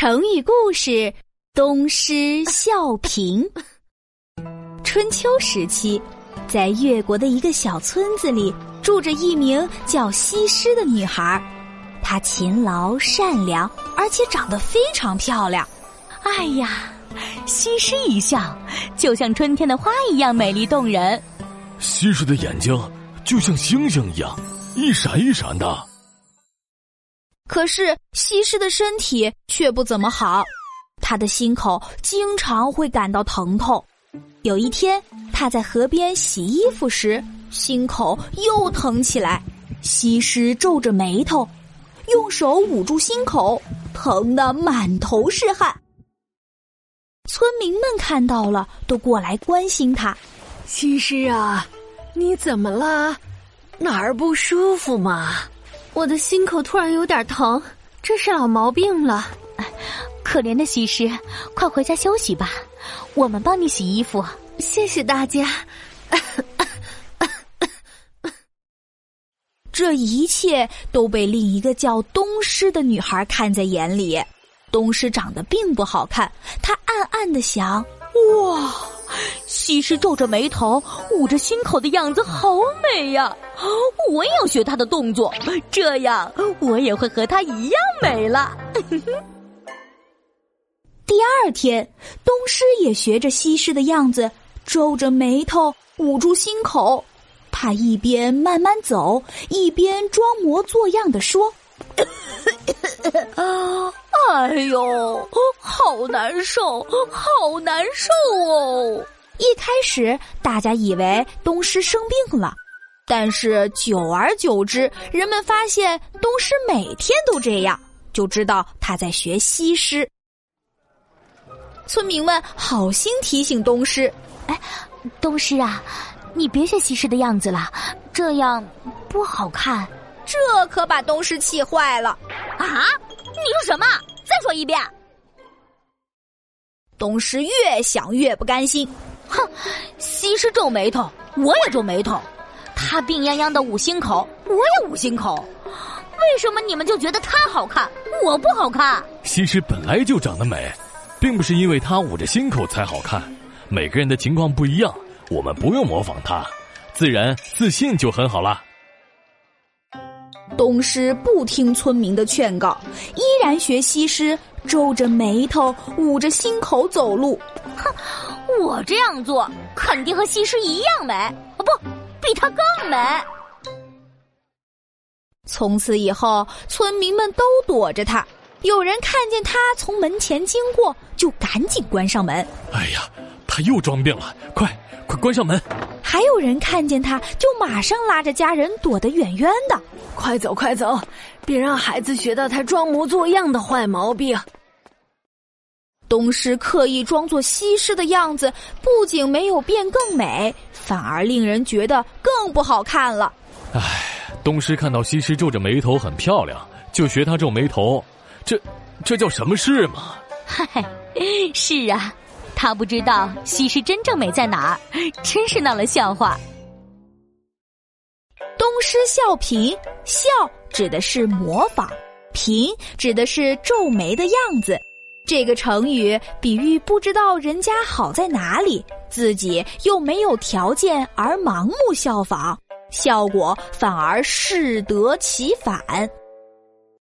成语故事：东施效颦。春秋时期，在越国的一个小村子里，住着一名叫西施的女孩。她勤劳善良，而且长得非常漂亮。哎呀，西施一笑，就像春天的花一样美丽动人。西施的眼睛就像星星一样，一闪一闪的。可是西施的身体却不怎么好，她的心口经常会感到疼痛。有一天，她在河边洗衣服时，心口又疼起来。西施皱着眉头，用手捂住心口，疼得满头是汗。村民们看到了，都过来关心她。西施啊，你怎么了？哪儿不舒服吗？我的心口突然有点疼，这是老毛病了。可怜的西施，快回家休息吧，我们帮你洗衣服。谢谢大家。这一切都被另一个叫东施的女孩看在眼里。东施长得并不好看，她暗暗的想：哇。西施皱着眉头，捂着心口的样子好美呀！啊我也要学她的动作，这样我也会和她一样美了。第二天，东施也学着西施的样子，皱着眉头，捂住心口。他一边慢慢走，一边装模作样的说：“啊，哎呦，好难受，好难受哦！”一开始，大家以为东施生病了，但是久而久之，人们发现东施每天都这样，就知道他在学西施。村民们好心提醒东施：“哎，东施啊，你别学西施的样子了，这样不好看。”这可把东施气坏了。啊！你说什么？再说一遍。东施越想越不甘心。哼，西施皱眉头，我也皱眉头。她病殃殃的捂心口，我也捂心口。为什么你们就觉得她好看，我不好看？西施本来就长得美，并不是因为她捂着心口才好看。每个人的情况不一样，我们不用模仿她，自然自信就很好了。东施不听村民的劝告，依然学西施皱着眉头、捂着心口走路。哼。我这样做肯定和西施一样美，哦不，比她更美。从此以后，村民们都躲着他。有人看见他从门前经过，就赶紧关上门。哎呀，他又装病了！快，快关上门！还有人看见他，就马上拉着家人躲得远远的。快走，快走，别让孩子学到他装模作样的坏毛病。东施刻意装作西施的样子，不仅没有变更美，反而令人觉得更不好看了。唉，东施看到西施皱着眉头很漂亮，就学她皱眉头，这这叫什么事嘛？嗨，是啊，他不知道西施真正美在哪儿，真是闹了笑话。东施效颦，笑指的是模仿，颦指的是皱眉的样子。这个成语比喻不知道人家好在哪里，自己又没有条件而盲目效仿，效果反而适得其反。